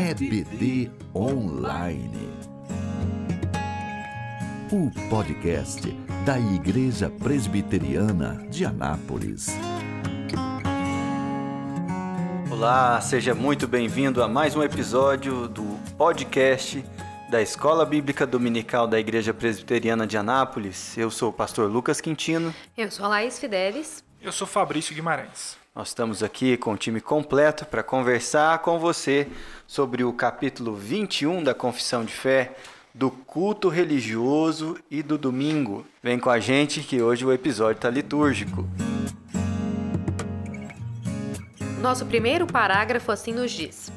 EBD Online. O podcast da Igreja Presbiteriana de Anápolis. Olá, seja muito bem-vindo a mais um episódio do podcast da Escola Bíblica Dominical da Igreja Presbiteriana de Anápolis. Eu sou o pastor Lucas Quintino. Eu sou a Laís Fidelis. Eu sou Fabrício Guimarães. Nós estamos aqui com o time completo para conversar com você sobre o capítulo 21 da Confissão de Fé, do culto religioso e do domingo. Vem com a gente que hoje o episódio está litúrgico. Nosso primeiro parágrafo assim nos diz: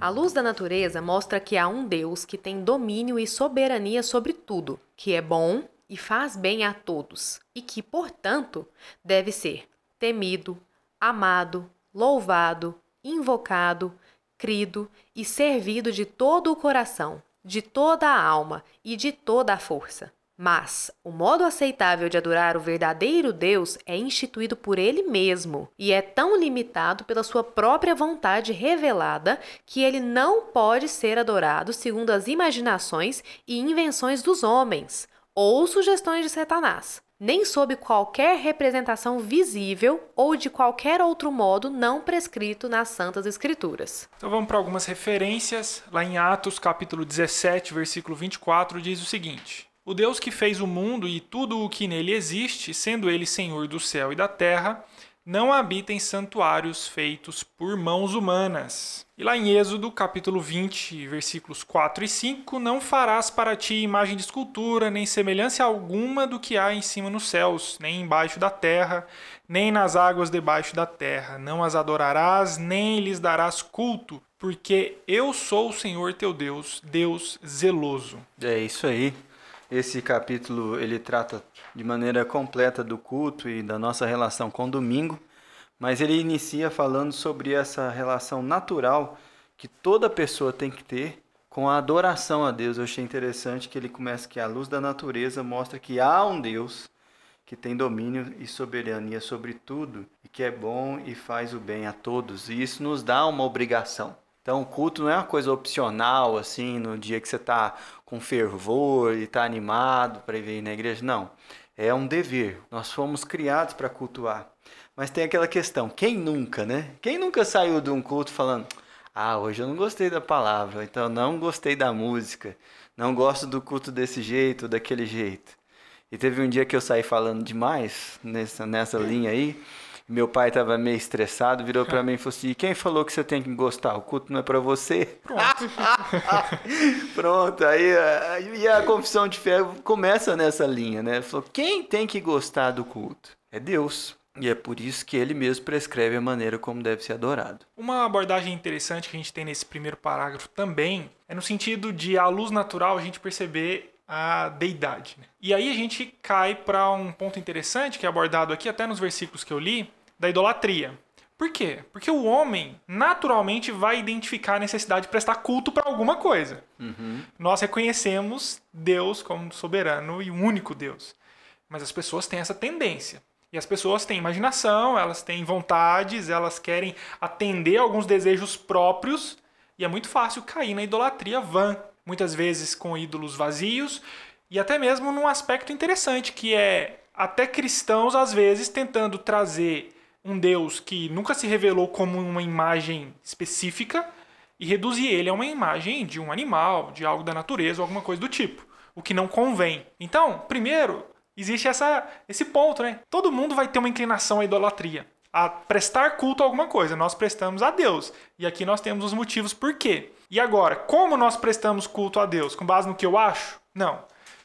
A luz da natureza mostra que há um Deus que tem domínio e soberania sobre tudo, que é bom e faz bem a todos, e que, portanto, deve ser temido, amado, louvado, invocado, crido e servido de todo o coração, de toda a alma e de toda a força. Mas o modo aceitável de adorar o verdadeiro Deus é instituído por ele mesmo e é tão limitado pela sua própria vontade revelada que ele não pode ser adorado segundo as imaginações e invenções dos homens ou sugestões de Satanás, nem sob qualquer representação visível ou de qualquer outro modo não prescrito nas Santas Escrituras. Então vamos para algumas referências. Lá em Atos, capítulo 17, versículo 24, diz o seguinte: O Deus que fez o mundo e tudo o que nele existe, sendo ele Senhor do céu e da terra, não habita em santuários feitos por mãos humanas. E lá em Êxodo, capítulo 20, versículos 4 e 5, não farás para ti imagem de escultura, nem semelhança alguma do que há em cima nos céus, nem embaixo da terra, nem nas águas debaixo da terra. Não as adorarás, nem lhes darás culto, porque eu sou o Senhor teu Deus, Deus zeloso. É isso aí. Esse capítulo ele trata de maneira completa do culto e da nossa relação com o domingo, mas ele inicia falando sobre essa relação natural que toda pessoa tem que ter com a adoração a Deus. Eu achei interessante que ele começa que a luz da natureza mostra que há um Deus que tem domínio e soberania sobre tudo e que é bom e faz o bem a todos. E isso nos dá uma obrigação. Então, o culto não é uma coisa opcional, assim, no dia que você está com fervor e está animado para ir na igreja. Não. É um dever. Nós fomos criados para cultuar. Mas tem aquela questão: quem nunca, né? Quem nunca saiu de um culto falando. Ah, hoje eu não gostei da palavra, então não gostei da música, não gosto do culto desse jeito, daquele jeito. E teve um dia que eu saí falando demais nessa, nessa linha aí. Meu pai estava meio estressado, virou para mim e falou assim: quem falou que você tem que gostar? O culto não é para você? Pronto. Pronto, aí e a confissão de fé começa nessa linha, né? Falou: quem tem que gostar do culto? É Deus. E é por isso que ele mesmo prescreve a maneira como deve ser adorado. Uma abordagem interessante que a gente tem nesse primeiro parágrafo também é no sentido de, à luz natural, a gente perceber a deidade. Né? E aí a gente cai para um ponto interessante que é abordado aqui, até nos versículos que eu li, da idolatria. Por quê? Porque o homem naturalmente vai identificar a necessidade de prestar culto para alguma coisa. Uhum. Nós reconhecemos Deus como soberano e único Deus. Mas as pessoas têm essa tendência. E as pessoas têm imaginação, elas têm vontades, elas querem atender alguns desejos próprios. E é muito fácil cair na idolatria vã, muitas vezes com ídolos vazios, e até mesmo num aspecto interessante, que é até cristãos, às vezes, tentando trazer um Deus que nunca se revelou como uma imagem específica e reduzir ele a uma imagem de um animal, de algo da natureza alguma coisa do tipo, o que não convém. Então, primeiro, existe essa, esse ponto, né? Todo mundo vai ter uma inclinação à idolatria, a prestar culto a alguma coisa. Nós prestamos a Deus. E aqui nós temos os motivos por quê. E agora, como nós prestamos culto a Deus? Com base no que eu acho? Não.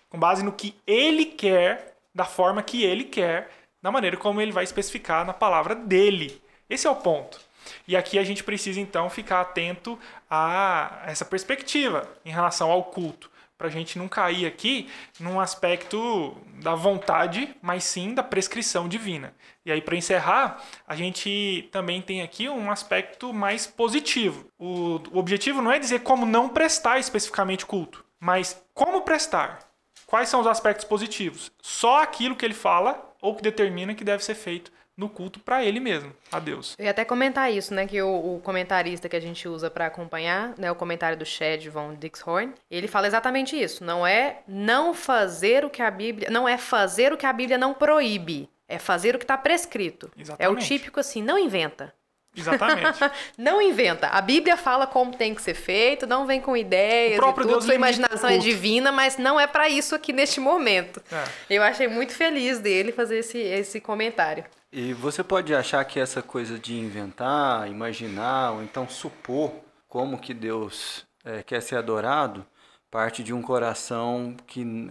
Com base no que ele quer, da forma que ele quer, da maneira como ele vai especificar na palavra dele. Esse é o ponto. E aqui a gente precisa então ficar atento a essa perspectiva em relação ao culto, para a gente não cair aqui num aspecto da vontade, mas sim da prescrição divina. E aí, para encerrar, a gente também tem aqui um aspecto mais positivo. O, o objetivo não é dizer como não prestar especificamente culto, mas como prestar. Quais são os aspectos positivos? Só aquilo que ele fala ou que determina que deve ser feito no culto para ele mesmo, a Deus. Eu ia até comentar isso, né? Que o, o comentarista que a gente usa para acompanhar, né? O comentário do Chad von Dixhorn, ele fala exatamente isso. Não é não fazer o que a Bíblia. Não é fazer o que a Bíblia não proíbe. É fazer o que está prescrito. Exatamente. É o típico assim, não inventa. Exatamente. não inventa. A Bíblia fala como tem que ser feito, não vem com ideias. O próprio e tudo. Deus Sua imaginação é divina, mas não é para isso aqui neste momento. É. Eu achei muito feliz dele fazer esse, esse comentário. E você pode achar que essa coisa de inventar, imaginar ou então supor como que Deus eh, quer ser adorado parte de um coração que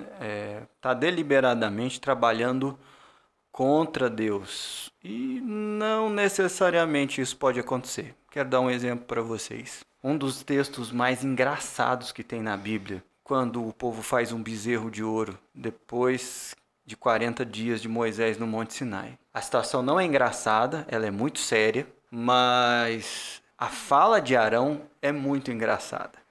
está deliberadamente trabalhando contra Deus. E não necessariamente isso pode acontecer. Quero dar um exemplo para vocês. Um dos textos mais engraçados que tem na Bíblia, quando o povo faz um bezerro de ouro depois de 40 dias de Moisés no Monte Sinai. A situação não é engraçada, ela é muito séria, mas a fala de Arão é muito engraçada.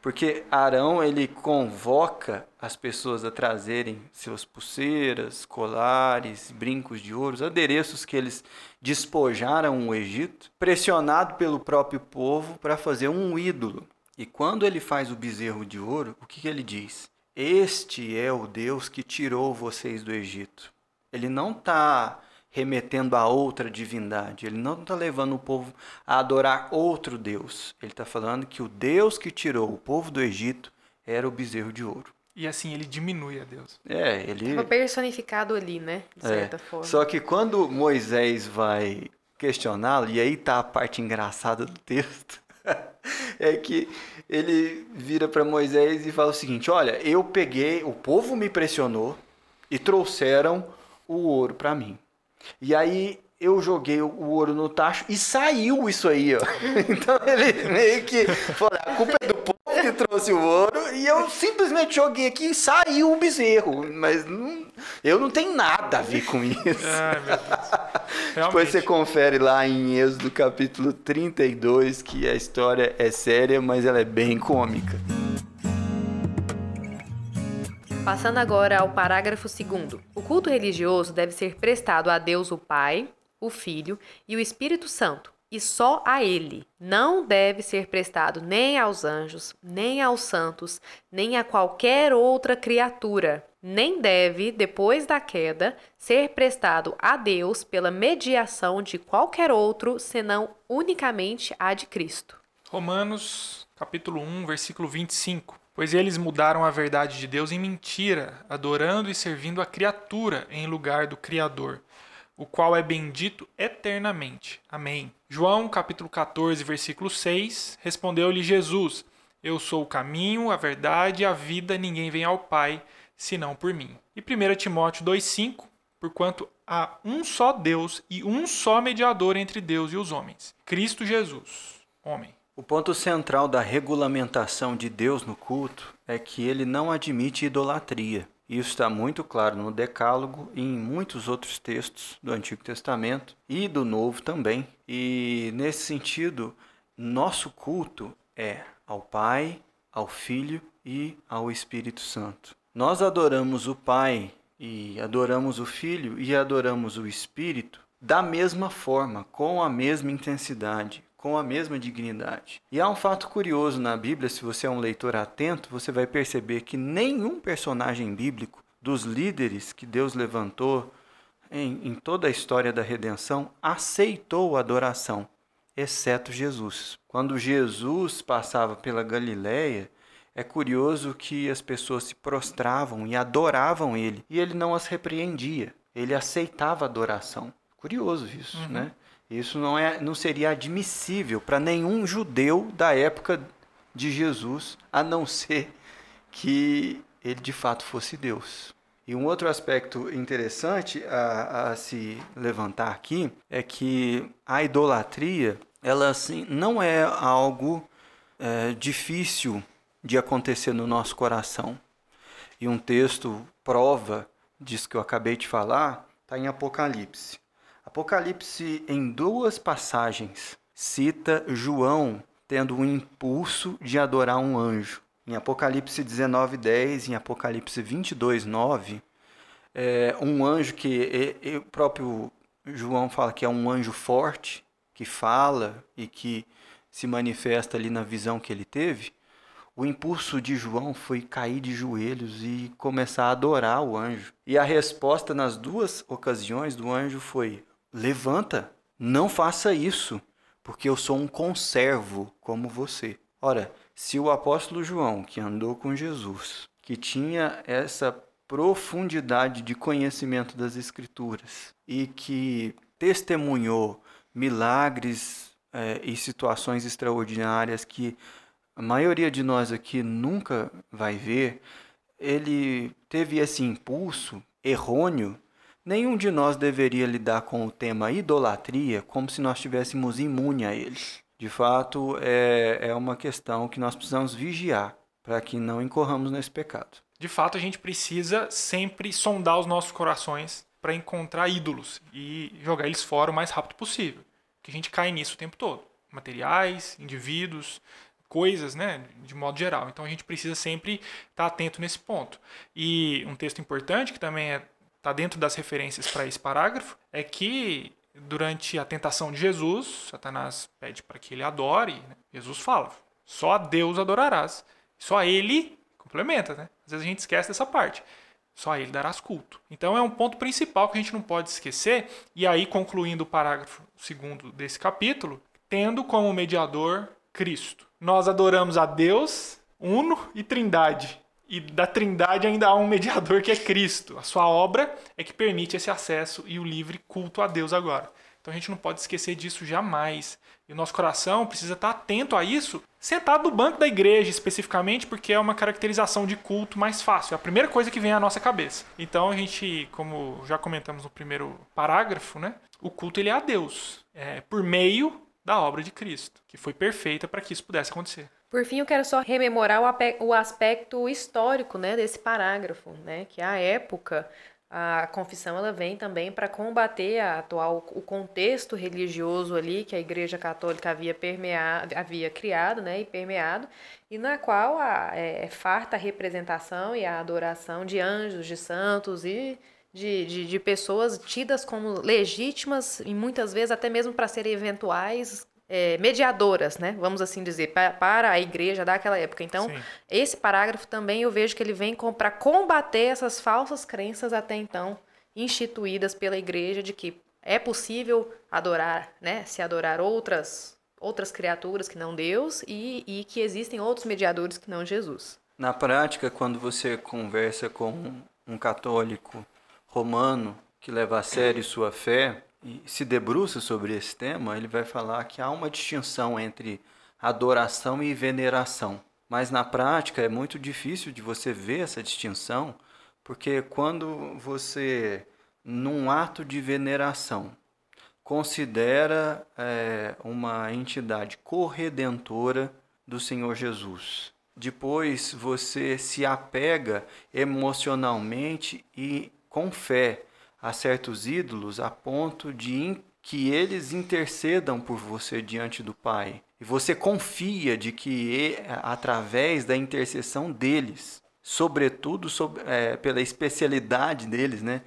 Porque Arão ele convoca as pessoas a trazerem seus pulseiras, colares, brincos de ouro, os adereços que eles despojaram o Egito, pressionado pelo próprio povo para fazer um ídolo. E quando ele faz o bezerro de ouro, o que, que ele diz? Este é o Deus que tirou vocês do Egito. Ele não está remetendo a outra divindade. Ele não está levando o povo a adorar outro Deus. Ele está falando que o Deus que tirou o povo do Egito era o bezerro de ouro. E assim ele diminui a Deus. É, ele. Estava personificado ali, né? De É, certa forma. Só que quando Moisés vai questioná-lo, e aí tá a parte engraçada do texto, é que ele vira para Moisés e fala o seguinte: Olha, eu peguei, o povo me pressionou e trouxeram o ouro para mim. E aí eu joguei o ouro no tacho e saiu isso aí, ó. Então ele meio que falou: a culpa é do povo que trouxe o ouro e eu simplesmente joguei aqui e saiu o bezerro. Mas não- eu não tenho nada a ver com isso. Ai, meu Deus. Depois você confere lá em Êxodo capítulo 32 que a história é séria, mas ela é bem cômica. Passando agora ao parágrafo 2. O culto religioso deve ser prestado a Deus o Pai, o Filho e o Espírito Santo, e só a Ele. Não deve ser prestado nem aos anjos, nem aos santos, nem a qualquer outra criatura. Nem deve, depois da queda, ser prestado a Deus pela mediação de qualquer outro, senão unicamente a de Cristo. Romanos, capítulo 1, versículo 25. Pois eles mudaram a verdade de Deus em mentira, adorando e servindo a criatura em lugar do Criador, o qual é bendito eternamente. Amém. João, capítulo 14, versículo 6. Respondeu-lhe Jesus: Eu sou o caminho, a verdade e a vida, ninguém vem ao Pai senão por mim. E 1 Timóteo 2,5 Porquanto há um só Deus e um só mediador entre Deus e os homens, Cristo Jesus, homem. O ponto central da regulamentação de Deus no culto é que ele não admite idolatria. Isso está muito claro no Decálogo e em muitos outros textos do Antigo Testamento e do Novo também. E nesse sentido, nosso culto é ao Pai, ao Filho e ao Espírito Santo. Nós adoramos o Pai e adoramos o Filho e adoramos o Espírito da mesma forma, com a mesma intensidade, com a mesma dignidade. E há um fato curioso na Bíblia, se você é um leitor atento, você vai perceber que nenhum personagem bíblico dos líderes que Deus levantou em, em toda a história da redenção aceitou a adoração, exceto Jesus. Quando Jesus passava pela Galiléia, é curioso que as pessoas se prostravam e adoravam ele, e ele não as repreendia. Ele aceitava a adoração. Curioso isso, né? Isso não, é, não seria admissível para nenhum judeu da época de Jesus, a não ser que ele de fato fosse Deus. E um outro aspecto interessante a, a se levantar aqui é que a idolatria, ela assim, não é algo é, difícil de acontecer no nosso coração. E um texto prova disso que eu acabei de falar está em Apocalipse. Apocalipse, em duas passagens, cita João tendo um impulso de adorar um anjo. Em Apocalipse 19:10 e em Apocalipse 22:9, é, um anjo que e- e o próprio João fala que é um anjo forte, que fala e que se manifesta ali na visão que ele teve, o impulso de João foi cair de joelhos e começar a adorar o anjo. E a resposta nas duas ocasiões do anjo foi: Levanta, não faça isso, porque eu sou um conservo como você. Ora, se o apóstolo João, que andou com Jesus, que tinha essa profundidade de conhecimento das Escrituras e que testemunhou milagres é, e situações extraordinárias que a maioria de nós aqui nunca vai ver, ele teve esse impulso errôneo. Nenhum de nós deveria lidar com o tema idolatria como se nós estivéssemos imune a ele. De fato, é, é uma questão que nós precisamos vigiar para que não incorramos nesse pecado. De fato, a gente precisa sempre sondar os nossos corações para encontrar ídolos e jogar eles fora o mais rápido possível. Que a gente cai nisso o tempo todo. Materiais, indivíduos, coisas, né, de modo geral. Então a gente precisa sempre estar atento nesse ponto. E um texto importante que também é, tá dentro das referências para esse parágrafo é que durante a tentação de Jesus, Satanás pede para que ele adore. Né? Jesus fala: só a Deus adorarás. Só a Ele complementa, né? Às vezes a gente esquece dessa parte. Só a Ele darás culto. Então é um ponto principal que a gente não pode esquecer. E aí, concluindo o parágrafo segundo desse capítulo, tendo como mediador Cristo. Nós adoramos a Deus, Uno e Trindade. E da Trindade ainda há um mediador que é Cristo. A sua obra é que permite esse acesso e o livre culto a Deus agora. Então a gente não pode esquecer disso jamais. E o nosso coração precisa estar atento a isso, sentado no banco da igreja especificamente, porque é uma caracterização de culto mais fácil. É a primeira coisa que vem à nossa cabeça. Então a gente, como já comentamos no primeiro parágrafo, né? O culto ele é a Deus, é por meio da obra de Cristo, que foi perfeita para que isso pudesse acontecer. Por fim, eu quero só rememorar o aspecto histórico né, desse parágrafo, né, que a época a confissão ela vem também para combater a atual o contexto religioso ali que a Igreja Católica havia permeado, havia criado, né, e permeado, e na qual a, é, é farta a representação e a adoração de anjos, de santos e de, de, de pessoas tidas como legítimas e muitas vezes até mesmo para serem eventuais é, mediadoras, né? Vamos assim dizer, para, para a igreja daquela época. Então, Sim. esse parágrafo também eu vejo que ele vem para combater essas falsas crenças até então instituídas pela igreja de que é possível adorar, né? Se adorar outras outras criaturas que não Deus e, e que existem outros mediadores que não Jesus. Na prática, quando você conversa com um católico romano que leva a sério sua fé, e se debruça sobre esse tema, ele vai falar que há uma distinção entre adoração e veneração. Mas na prática é muito difícil de você ver essa distinção, porque quando você, num ato de veneração, considera é, uma entidade corredentora do Senhor Jesus. Depois você se apega emocionalmente e com fé a certos ídolos a ponto de que eles intercedam por você diante do Pai. E você confia de que através da intercessão deles, sobretudo sobre, é, pela especialidade deles, né?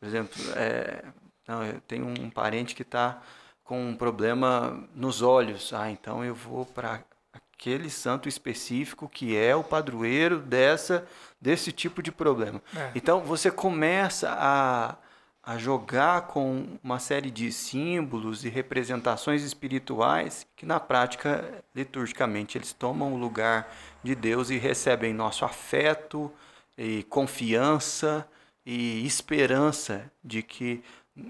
Por exemplo, é, não, eu tenho um parente que está com um problema nos olhos. Ah, então eu vou para aquele santo específico que é o padroeiro dessa desse tipo de problema. É. Então você começa a a jogar com uma série de símbolos e representações espirituais que na prática liturgicamente eles tomam o lugar de Deus e recebem nosso afeto e confiança e esperança de que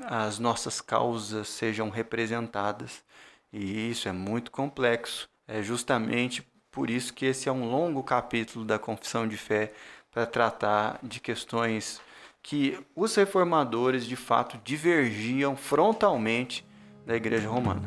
as nossas causas sejam representadas. E isso é muito complexo. É justamente por isso que esse é um longo capítulo da confissão de fé para tratar de questões que os reformadores de fato divergiam frontalmente da Igreja Romana.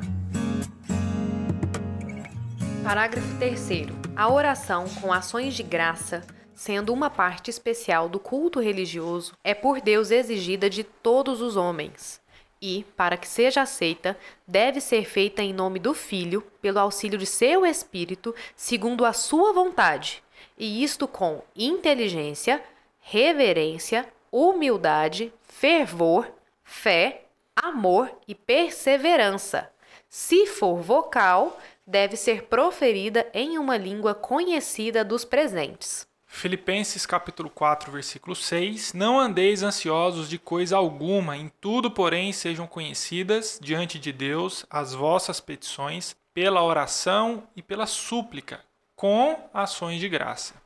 Parágrafo 3. A oração com ações de graça, sendo uma parte especial do culto religioso, é por Deus exigida de todos os homens. E, para que seja aceita, deve ser feita em nome do Filho, pelo auxílio de seu Espírito, segundo a sua vontade, e isto com inteligência, reverência, humildade, fervor, fé, amor e perseverança. Se for vocal, deve ser proferida em uma língua conhecida dos presentes. Filipenses capítulo 4, versículo 6: Não andeis ansiosos de coisa alguma, em tudo, porém, sejam conhecidas diante de Deus as vossas petições pela oração e pela súplica, com ações de graça.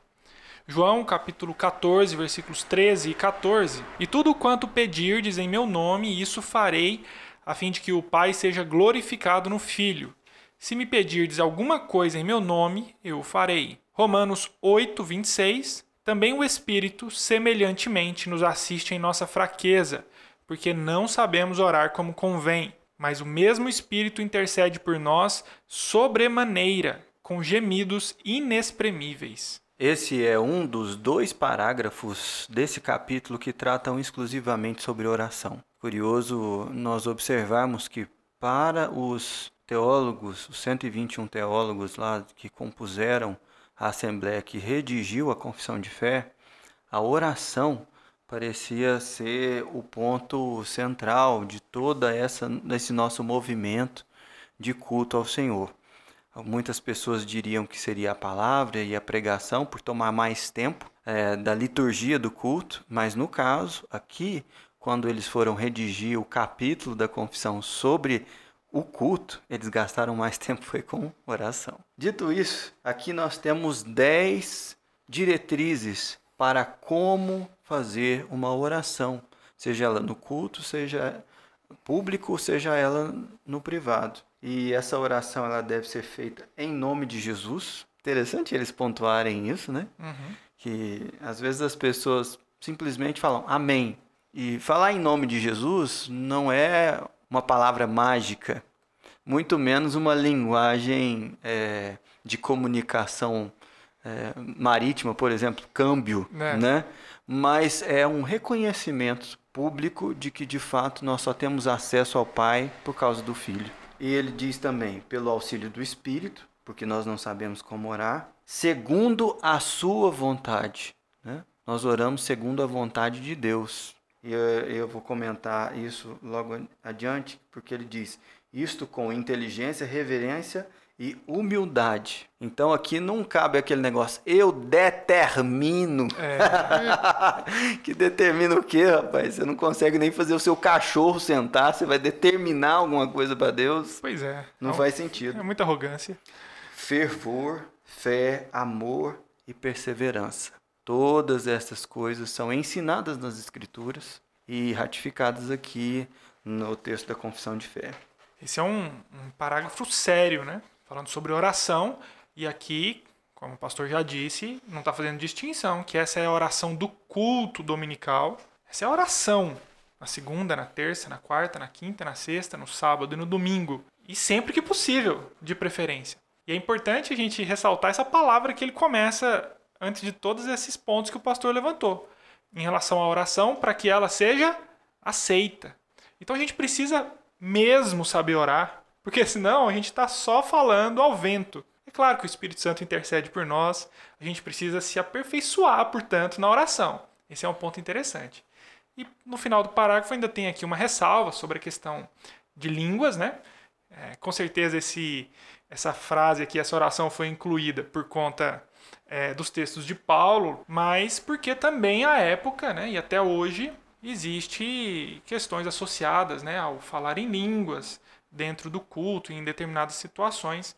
João capítulo 14, versículos 13 e 14: E tudo quanto pedirdes em meu nome, isso farei, a fim de que o Pai seja glorificado no Filho. Se me pedirdes alguma coisa em meu nome, eu farei. Romanos 8, 26. Também o Espírito, semelhantemente, nos assiste em nossa fraqueza, porque não sabemos orar como convém. Mas o mesmo Espírito intercede por nós sobremaneira, com gemidos inexprimíveis. Esse é um dos dois parágrafos desse capítulo que tratam exclusivamente sobre oração. Curioso nós observarmos que para os teólogos, os 121 teólogos lá que compuseram a Assembleia que redigiu a confissão de fé, a oração parecia ser o ponto central de toda essa desse nosso movimento de culto ao Senhor. Muitas pessoas diriam que seria a palavra e a pregação por tomar mais tempo é, da liturgia do culto, mas no caso aqui, quando eles foram redigir o capítulo da confissão sobre o culto, eles gastaram mais tempo foi com oração. Dito isso, aqui nós temos 10 diretrizes para como fazer uma oração, seja ela no culto, seja público, seja ela no privado. E essa oração ela deve ser feita em nome de Jesus. Interessante eles pontuarem isso, né? Uhum. Que às vezes as pessoas simplesmente falam amém. E falar em nome de Jesus não é uma palavra mágica, muito menos uma linguagem é, de comunicação é, marítima, por exemplo, câmbio, É. né? Mas é um reconhecimento público de que de fato nós só temos acesso ao Pai por causa do Filho. E ele diz também, pelo auxílio do Espírito, porque nós não sabemos como orar, segundo a sua vontade. Né? Nós oramos segundo a vontade de Deus. E eu, eu vou comentar isso logo adiante, porque ele diz: isto com inteligência, reverência e humildade. Então aqui não cabe aquele negócio, eu determino. É, que determina o quê, rapaz? Você não consegue nem fazer o seu cachorro sentar, você vai determinar alguma coisa para Deus? pois é. Não É faz É sentido. muita arrogância. Fervor, fé, amor e perseverança. Todas essas coisas são ensinadas nas Escrituras e ratificadas aqui no texto da Confissão de Fé. Esse é um, um parágrafo sério, né? Falando sobre oração. E aqui, como o pastor já disse, não está fazendo distinção, que essa é a oração do culto dominical. Essa é a oração na segunda, na terça, na quarta, na quinta, na sexta, no sábado e no domingo. E sempre que possível, de preferência. E é importante a gente ressaltar essa palavra que ele começa antes de todos esses pontos que o pastor levantou, em relação à oração, para que ela seja aceita. Então a gente precisa mesmo saber orar, porque senão a gente está só falando ao vento. É claro que o Espírito Santo intercede por nós, a gente precisa se aperfeiçoar, portanto, na oração. Esse é um ponto interessante. E no final do parágrafo ainda tem aqui uma ressalva sobre a questão de línguas, né? É, com certeza esse, essa frase aqui, essa oração foi incluída por conta é, dos textos de Paulo, mas porque também à época, né, e até hoje, existe questões associadas né, ao falar em línguas dentro do culto, em determinadas situações.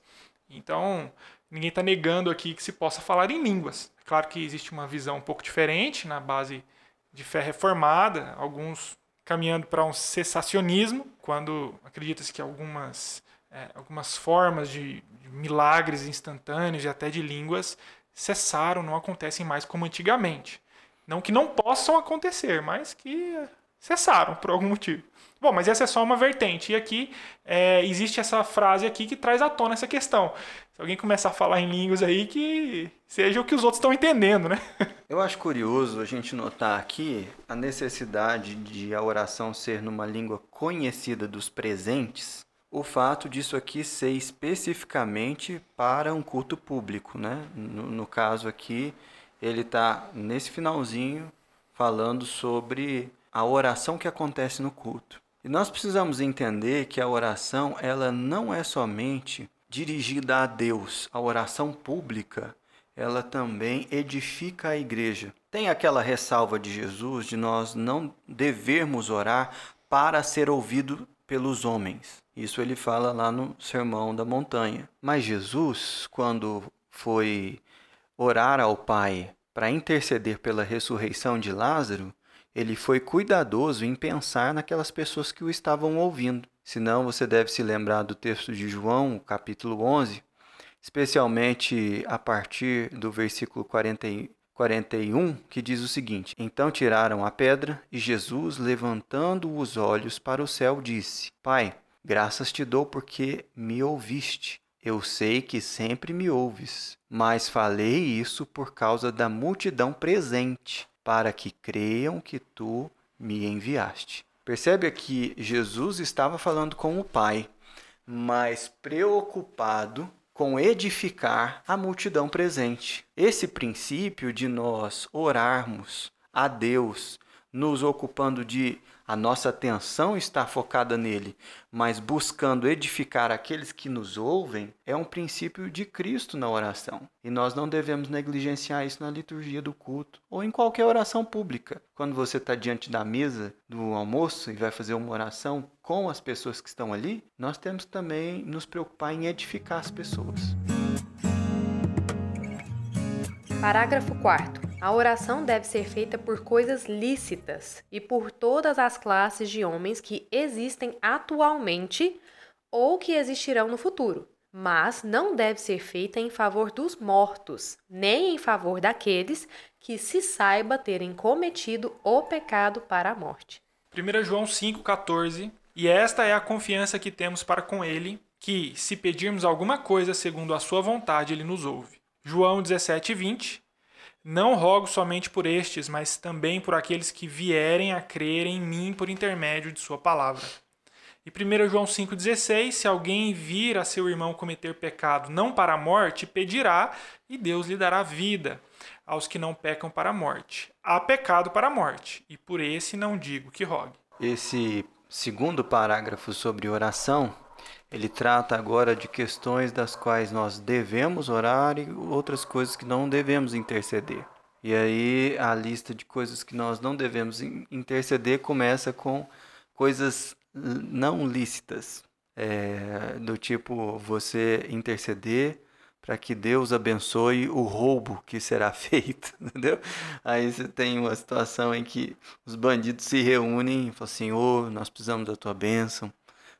Então, ninguém está negando aqui que se possa falar em línguas. Claro que existe uma visão um pouco diferente na base de fé reformada, alguns caminhando para um cessacionismo, quando acredita-se que algumas, é, algumas formas de, de milagres instantâneos e até de línguas cessaram, não acontecem mais como antigamente. Não que não possam acontecer, mas que cessaram por algum motivo. Bom, mas essa é só uma vertente. E aqui é, existe essa frase aqui que traz à tona essa questão. Se alguém começar a falar em línguas aí, que seja o que os outros estão entendendo, né? Eu acho curioso a gente notar aqui a necessidade de a oração ser numa língua conhecida dos presentes, o fato disso aqui ser especificamente para um culto público, né? No, no caso aqui, ele está nesse finalzinho falando sobre a oração que acontece no culto. E nós precisamos entender que a oração, ela não é somente dirigida a Deus, a oração pública, ela também edifica a igreja. Tem aquela ressalva de Jesus de nós não devermos orar para ser ouvido pelos homens. Isso ele fala lá no Sermão da Montanha. Mas Jesus, quando foi orar ao Pai para interceder pela ressurreição de Lázaro, ele foi cuidadoso em pensar naquelas pessoas que o estavam ouvindo. Senão, você deve se lembrar do texto de João, capítulo 11, especialmente a partir do versículo 40, 41, que diz o seguinte: Então tiraram a pedra, e Jesus, levantando os olhos para o céu, disse: Pai, graças te dou porque me ouviste. Eu sei que sempre me ouves, mas falei isso por causa da multidão presente para que creiam que tu me enviaste. Percebe que Jesus estava falando com o Pai, mas preocupado com edificar a multidão presente. Esse princípio de nós orarmos a Deus, nos ocupando de a nossa atenção está focada nele, mas buscando edificar aqueles que nos ouvem, é um princípio de Cristo na oração. E nós não devemos negligenciar isso na liturgia do culto ou em qualquer oração pública. Quando você está diante da mesa do almoço e vai fazer uma oração com as pessoas que estão ali, nós temos também nos preocupar em edificar as pessoas. Parágrafo 4. A oração deve ser feita por coisas lícitas e por todas as classes de homens que existem atualmente ou que existirão no futuro, mas não deve ser feita em favor dos mortos, nem em favor daqueles que se saiba terem cometido o pecado para a morte. 1 João 5,14 E esta é a confiança que temos para com ele, que, se pedirmos alguma coisa segundo a sua vontade, ele nos ouve. João 17,20 não rogo somente por estes, mas também por aqueles que vierem a crer em mim por intermédio de Sua palavra. E 1 João 5,16: Se alguém vir a seu irmão cometer pecado não para a morte, pedirá, e Deus lhe dará vida aos que não pecam para a morte. Há pecado para a morte, e por esse não digo que rogue. Esse segundo parágrafo sobre oração ele trata agora de questões das quais nós devemos orar e outras coisas que não devemos interceder. E aí a lista de coisas que nós não devemos interceder começa com coisas não lícitas, é, do tipo você interceder para que Deus abençoe o roubo que será feito, entendeu? Aí você tem uma situação em que os bandidos se reúnem e falam assim, oh, nós precisamos da tua bênção,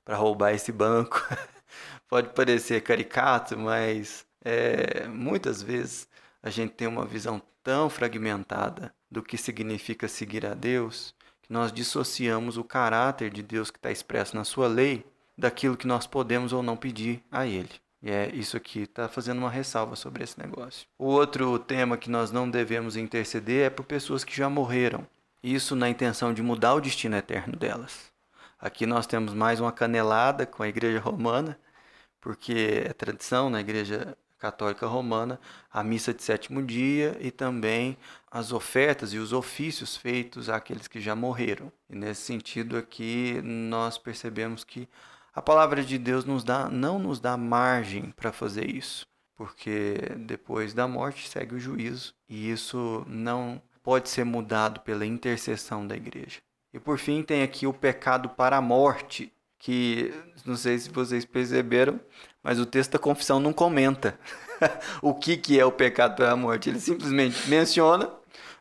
para roubar esse banco. Pode parecer caricato, mas é, muitas vezes a gente tem uma visão tão fragmentada do que significa seguir a Deus que nós dissociamos o caráter de Deus que está expresso na sua lei daquilo que nós podemos ou não pedir a Ele. E é isso aqui, está fazendo uma ressalva sobre esse negócio. O outro tema que nós não devemos interceder é por pessoas que já morreram. Isso na intenção de mudar o destino eterno delas. Aqui nós temos mais uma canelada com a Igreja Romana, porque é tradição na Igreja Católica Romana a missa de sétimo dia e também as ofertas e os ofícios feitos àqueles que já morreram. E nesse sentido aqui nós percebemos que a palavra de Deus nos dá, não nos dá margem para fazer isso, porque depois da morte segue o juízo e isso não pode ser mudado pela intercessão da igreja. E por fim tem aqui o pecado para a morte, que não sei se vocês perceberam, mas o texto da confissão não comenta o que, que é o pecado para a morte. Ele simplesmente menciona,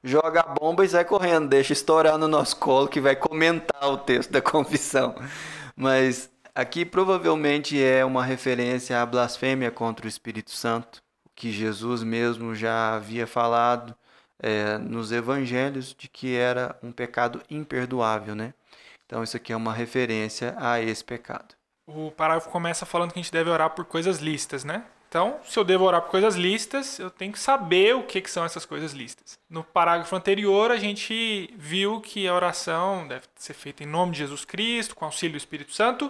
joga a bomba e sai correndo, deixa estourar no nosso colo que vai comentar o texto da confissão. Mas aqui provavelmente é uma referência à blasfêmia contra o Espírito Santo, que Jesus mesmo já havia falado é, nos evangelhos de que era um pecado imperdoável, né? Então isso aqui é uma referência a esse pecado. O parágrafo começa falando que a gente deve orar por coisas listas, né? Então, se eu devo orar por coisas listas, eu tenho que saber o que, que são essas coisas listas. No parágrafo anterior, a gente viu que a oração deve ser feita em nome de Jesus Cristo, com auxílio do Espírito Santo,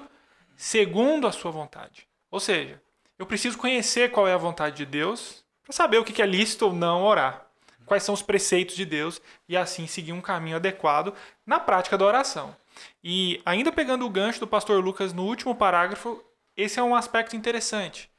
segundo a sua vontade. Ou seja, eu preciso conhecer qual é a vontade de Deus para saber o que é lícito ou não orar quais são os preceitos de Deus e assim seguir um caminho adequado na prática da oração. E ainda pegando o gancho do pastor Lucas no último parágrafo, esse é um aspecto interessante.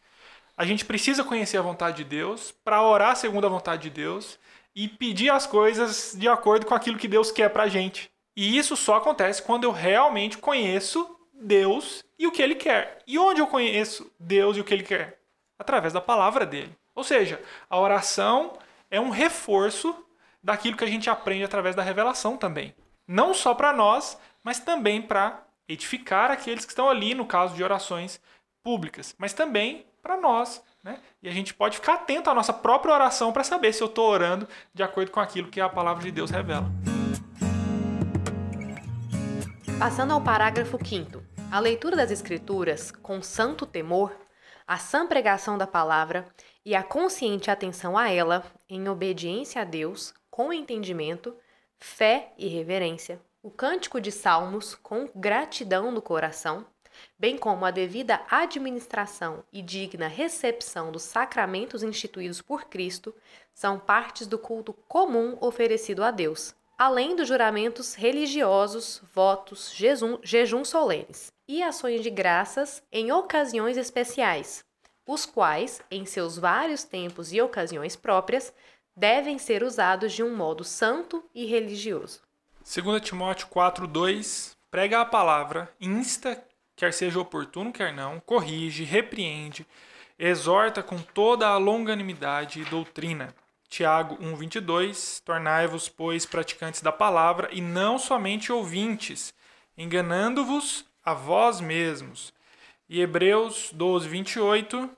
A gente precisa conhecer a vontade de Deus para orar segundo a vontade de Deus e pedir as coisas de acordo com aquilo que Deus quer para a gente. E isso só acontece quando eu realmente conheço Deus e o que Ele quer. E onde eu conheço Deus e o que Ele quer? Através da palavra dele. Ou seja, a oração é um reforço daquilo que a gente aprende através da revelação também. Não só para nós, mas também para edificar aqueles que estão ali, no caso de orações públicas, mas também para nós. Né? E a gente pode ficar atento à nossa própria oração para saber se eu estou orando de acordo com aquilo que a palavra de Deus revela. Passando ao parágrafo 5. A leitura das Escrituras com santo temor, a sã pregação da palavra e a consciente atenção a ela, em obediência a Deus, com entendimento, fé e reverência, o cântico de salmos com gratidão no coração, bem como a devida administração e digna recepção dos sacramentos instituídos por Cristo, são partes do culto comum oferecido a Deus, além dos juramentos religiosos, votos, jejum, jejum solenes e ações de graças em ocasiões especiais, os quais, em seus vários tempos e ocasiões próprias, devem ser usados de um modo santo e religioso. 2 Timóteo 4:2 prega a palavra, insta, quer seja oportuno, quer não, corrige, repreende, exorta com toda a longanimidade e doutrina. Tiago 1:22 Tornai-vos, pois, praticantes da palavra e não somente ouvintes, enganando-vos a vós mesmos. E Hebreus 12, 28.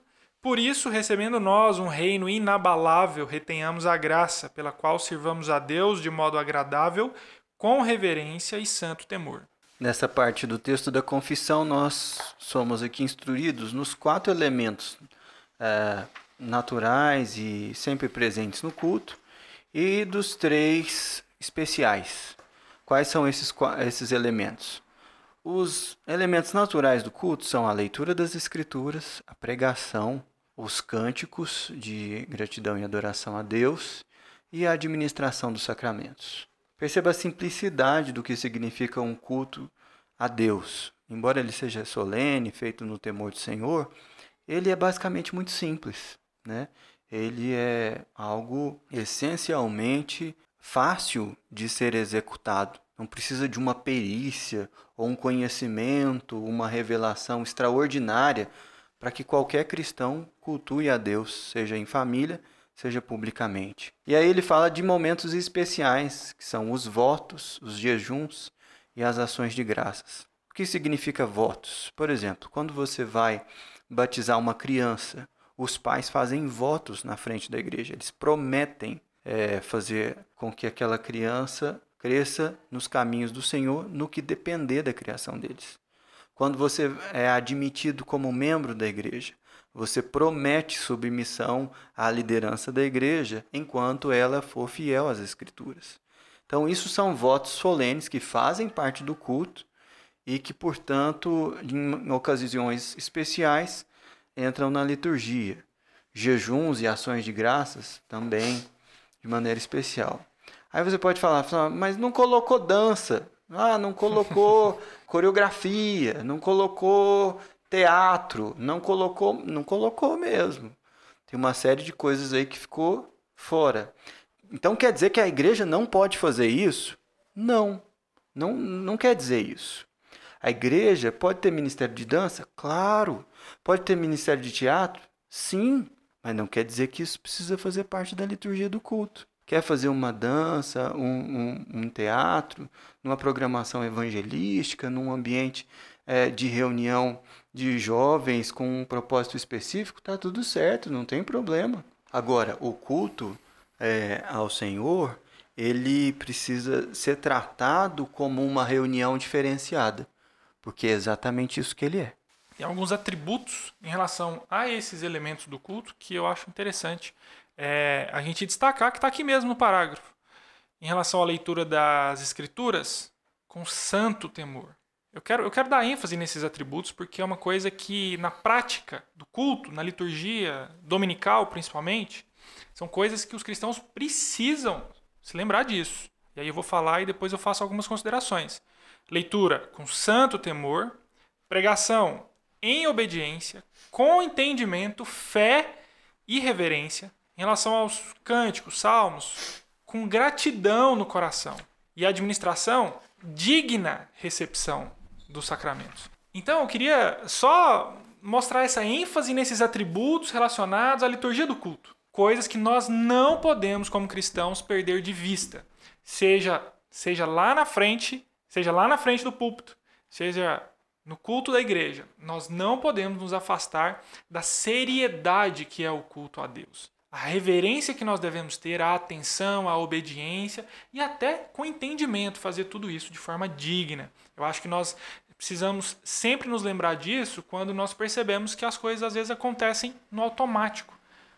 Por isso, recebendo nós um reino inabalável, retenhamos a graça, pela qual sirvamos a Deus de modo agradável, com reverência e santo temor. Nessa parte do texto da confissão, nós somos aqui instruídos nos quatro elementos é, naturais e sempre presentes no culto, e dos três especiais. Quais são esses, esses elementos? Os elementos naturais do culto são a leitura das Escrituras, a pregação, os cânticos de gratidão e adoração a Deus e a administração dos sacramentos. Perceba a simplicidade do que significa um culto a Deus. Embora ele seja solene, feito no temor do Senhor, ele é basicamente muito simples. Né? Ele é algo essencialmente fácil de ser executado. Não precisa de uma perícia ou um conhecimento, uma revelação extraordinária para que qualquer cristão cultue a Deus, seja em família, seja publicamente. E aí ele fala de momentos especiais, que são os votos, os jejuns e as ações de graças. O que significa votos? Por exemplo, quando você vai batizar uma criança, os pais fazem votos na frente da igreja, eles prometem é, fazer com que aquela criança cresça nos caminhos do Senhor, no que depender da criação deles. Quando você é admitido como membro da igreja, você promete submissão à liderança da igreja enquanto ela for fiel às Escrituras. Então, isso são votos solenes que fazem parte do culto e que, portanto, em ocasiões especiais, entram na liturgia. Jejuns e ações de graças também, de maneira especial. Aí você pode falar, mas não colocou dança, ah, não colocou coreografia, não colocou teatro, não colocou, não colocou mesmo. Tem uma série de coisas aí que ficou fora. Então quer dizer que a igreja não pode fazer isso? Não, não, não quer dizer isso. A igreja pode ter ministério de dança? Claro. Pode ter ministério de teatro? Sim. Mas não quer dizer que isso precisa fazer parte da liturgia do culto quer fazer uma dança, um, um, um teatro, numa programação evangelística, num ambiente é, de reunião de jovens com um propósito específico, tá tudo certo, não tem problema. Agora, o culto é, ao Senhor, ele precisa ser tratado como uma reunião diferenciada, porque é exatamente isso que ele é. Tem alguns atributos em relação a esses elementos do culto que eu acho interessante é, a gente destacar que está aqui mesmo no parágrafo. Em relação à leitura das Escrituras, com santo temor. Eu quero, eu quero dar ênfase nesses atributos porque é uma coisa que, na prática do culto, na liturgia dominical principalmente, são coisas que os cristãos precisam se lembrar disso. E aí eu vou falar e depois eu faço algumas considerações. Leitura com santo temor, pregação em obediência, com entendimento, fé e reverência, em relação aos cânticos, salmos, com gratidão no coração. E administração, digna recepção dos sacramentos. Então, eu queria só mostrar essa ênfase nesses atributos relacionados à liturgia do culto. Coisas que nós não podemos, como cristãos, perder de vista. Seja, seja lá na frente, seja lá na frente do púlpito, seja no culto da igreja. Nós não podemos nos afastar da seriedade que é o culto a Deus. A reverência que nós devemos ter, a atenção, a obediência e até com entendimento fazer tudo isso de forma digna. Eu acho que nós precisamos sempre nos lembrar disso quando nós percebemos que as coisas às vezes acontecem no automático.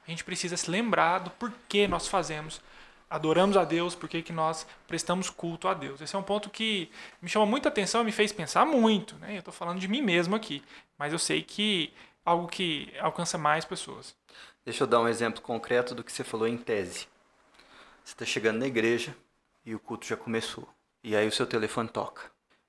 A gente precisa se lembrar do porquê nós fazemos, adoramos a Deus, porquê que nós prestamos culto a Deus. Esse é um ponto que me chamou muita atenção e me fez pensar muito. Né? Eu estou falando de mim mesmo aqui, mas eu sei que é algo que alcança mais pessoas. Deixa eu dar um exemplo concreto do que você falou em tese. Você está chegando na igreja e o culto já começou. E aí o seu telefone toca.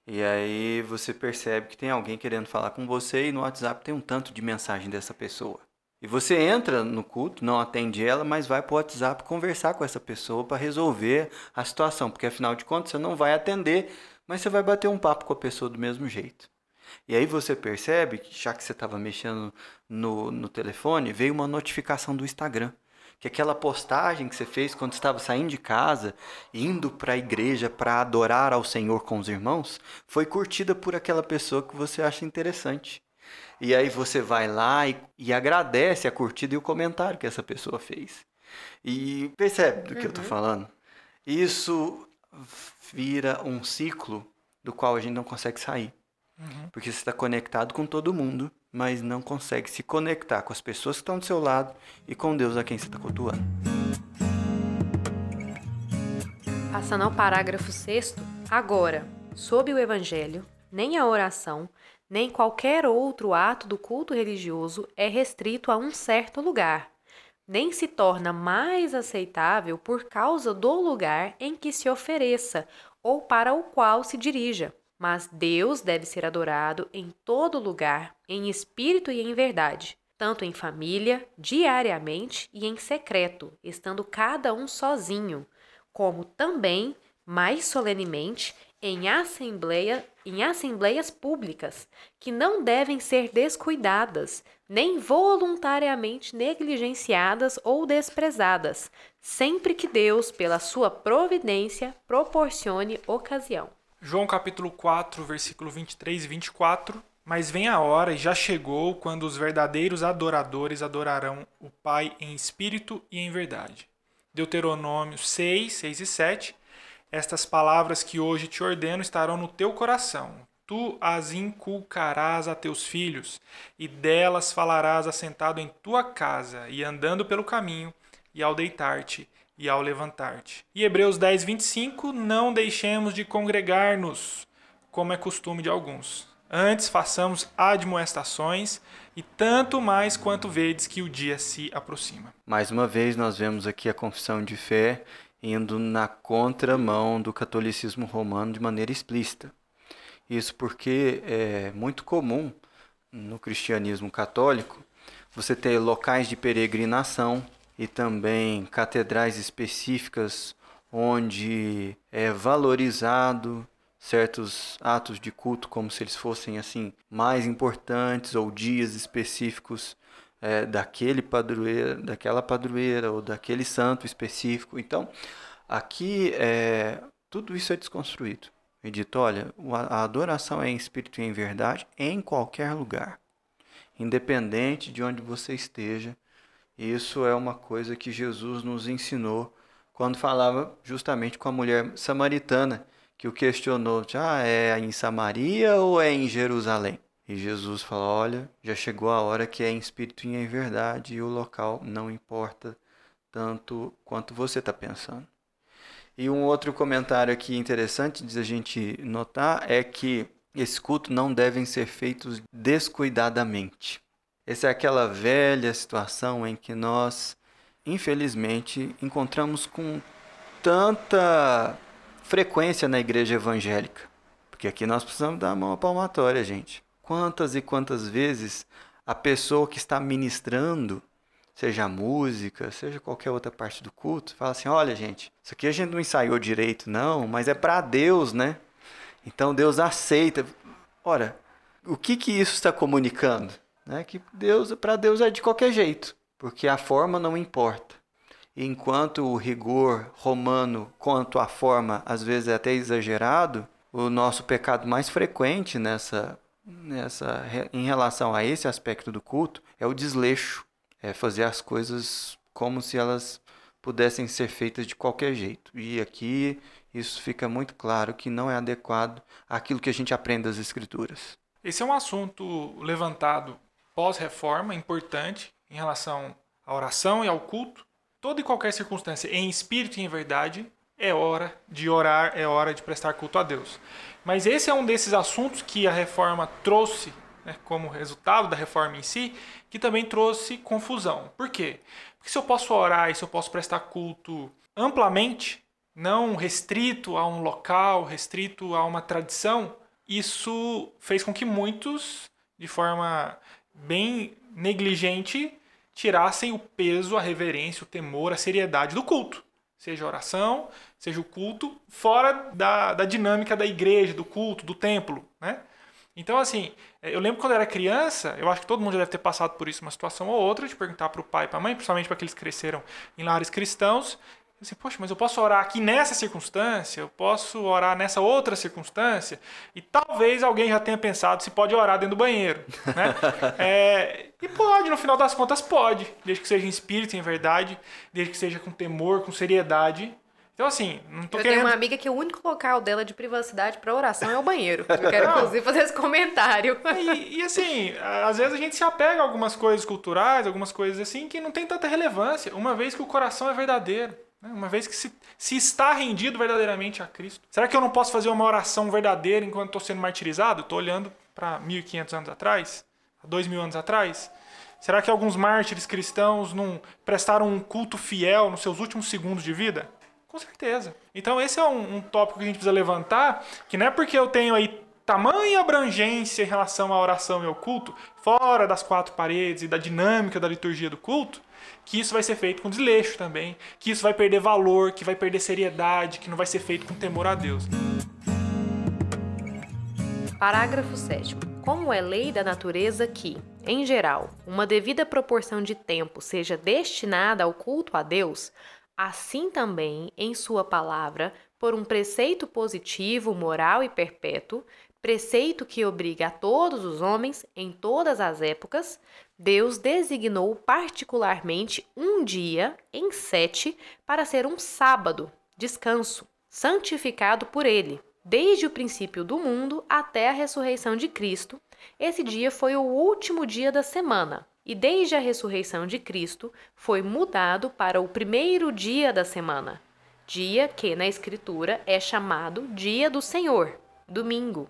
E aí você percebe que tem alguém querendo falar com você e no WhatsApp tem um tanto de mensagem dessa pessoa. E você entra no culto, não atende ela, mas vai para o WhatsApp conversar com essa pessoa para resolver a situação, porque afinal de contas você não vai atender, mas você vai bater um papo com a pessoa do mesmo jeito. E aí você percebe que, já que você estava mexendo no, no telefone, veio uma notificação do Instagram que aquela postagem que você fez quando estava saindo de casa, indo para a igreja para adorar ao Senhor com os irmãos, foi curtida por aquela pessoa que você acha interessante. E aí você vai lá e, e agradece a curtida e o comentário que essa pessoa fez. E percebe do que uhum. eu estou falando? Isso vira um ciclo do qual a gente não consegue sair. Uhum. Porque você está conectado com todo mundo mas não consegue se conectar com as pessoas que estão do seu lado e com Deus a quem você está cultuando. Passando ao parágrafo 6, agora, sob o Evangelho, nem a oração, nem qualquer outro ato do culto religioso é restrito a um certo lugar, nem se torna mais aceitável por causa do lugar em que se ofereça ou para o qual se dirija. Mas Deus deve ser adorado em todo lugar, em espírito e em verdade, tanto em família, diariamente e em secreto, estando cada um sozinho, como também, mais solenemente, em assembleia, em assembleias públicas, que não devem ser descuidadas, nem voluntariamente negligenciadas ou desprezadas, sempre que Deus, pela sua providência, proporcione ocasião. João capítulo 4, versículo 23 e 24. Mas vem a hora e já chegou quando os verdadeiros adoradores adorarão o Pai em espírito e em verdade. Deuteronômio 6, 6 e 7. Estas palavras que hoje te ordeno estarão no teu coração. Tu as inculcarás a teus filhos, e delas falarás assentado em tua casa, e andando pelo caminho, e ao deitar-te, e ao levantar-te. E Hebreus 10, 25, não deixemos de congregar-nos, como é costume de alguns. Antes façamos admoestações, e tanto mais quanto vedes que o dia se aproxima. Mais uma vez, nós vemos aqui a confissão de fé indo na contramão do catolicismo romano de maneira explícita. Isso porque é muito comum no cristianismo católico você ter locais de peregrinação e também catedrais específicas onde é valorizado certos atos de culto como se eles fossem assim mais importantes ou dias específicos é, daquele padroeira, daquela padroeira ou daquele santo específico. Então, aqui é, tudo isso é desconstruído. E dito, olha, a adoração é em espírito e em verdade em qualquer lugar, independente de onde você esteja isso é uma coisa que Jesus nos ensinou quando falava justamente com a mulher samaritana, que o questionou: ah, é em Samaria ou é em Jerusalém? E Jesus falou: olha, já chegou a hora que é em espírito e em verdade, e o local não importa tanto quanto você está pensando. E um outro comentário aqui interessante de a gente notar é que esse culto não devem ser feitos descuidadamente. Essa é aquela velha situação em que nós, infelizmente, encontramos com tanta frequência na igreja evangélica. Porque aqui nós precisamos dar uma palmatória, gente. Quantas e quantas vezes a pessoa que está ministrando, seja a música, seja qualquer outra parte do culto, fala assim: olha, gente, isso aqui a gente não ensaiou direito, não, mas é para Deus, né? Então Deus aceita. Ora, o que que isso está comunicando? Né? Que Deus, para Deus é de qualquer jeito, porque a forma não importa. Enquanto o rigor romano quanto à forma às vezes é até exagerado, o nosso pecado mais frequente nessa, nessa em relação a esse aspecto do culto é o desleixo, é fazer as coisas como se elas pudessem ser feitas de qualquer jeito. E aqui isso fica muito claro que não é adequado àquilo que a gente aprende das escrituras. Esse é um assunto levantado pós-reforma, importante, em relação à oração e ao culto. Toda e qualquer circunstância, em espírito e em verdade, é hora de orar, é hora de prestar culto a Deus. Mas esse é um desses assuntos que a reforma trouxe né, como resultado da reforma em si, que também trouxe confusão. Por quê? Porque se eu posso orar e se eu posso prestar culto amplamente, não restrito a um local, restrito a uma tradição, isso fez com que muitos, de forma bem negligente, tirassem o peso, a reverência, o temor, a seriedade do culto. Seja a oração, seja o culto, fora da, da dinâmica da igreja, do culto, do templo. Né? Então, assim, eu lembro quando eu era criança, eu acho que todo mundo já deve ter passado por isso, uma situação ou outra, de perguntar para o pai e para a mãe, principalmente para aqueles que cresceram em lares cristãos, Assim, Poxa, mas eu posso orar aqui nessa circunstância, eu posso orar nessa outra circunstância, e talvez alguém já tenha pensado se pode orar dentro do banheiro. Né? é, e pode, no final das contas, pode, desde que seja em espírito, em verdade, desde que seja com temor, com seriedade. Então, assim, não tô eu querendo... tenho uma amiga que o único local dela de privacidade para oração é o banheiro. Eu quero, inclusive, fazer esse comentário. E, e, assim, às vezes a gente se apega a algumas coisas culturais, algumas coisas assim, que não tem tanta relevância, uma vez que o coração é verdadeiro. Né? Uma vez que se, se está rendido verdadeiramente a Cristo. Será que eu não posso fazer uma oração verdadeira enquanto estou sendo martirizado? Estou olhando para 1.500 anos atrás, 2.000 anos atrás. Será que alguns mártires cristãos não prestaram um culto fiel nos seus últimos segundos de vida? Com certeza. Então esse é um, um tópico que a gente precisa levantar, que não é porque eu tenho aí tamanha abrangência em relação à oração e ao culto, fora das quatro paredes e da dinâmica da liturgia do culto, que isso vai ser feito com desleixo também, que isso vai perder valor, que vai perder seriedade, que não vai ser feito com temor a Deus. Parágrafo 7. Como é lei da natureza que, em geral, uma devida proporção de tempo seja destinada ao culto a Deus, assim também, em sua palavra, por um preceito positivo, moral e perpétuo, preceito que obriga a todos os homens, em todas as épocas, Deus designou particularmente um dia em sete para ser um sábado, descanso, santificado por Ele. Desde o princípio do mundo até a ressurreição de Cristo, esse dia foi o último dia da semana, e desde a ressurreição de Cristo foi mudado para o primeiro dia da semana, dia que na Escritura é chamado Dia do Senhor, domingo,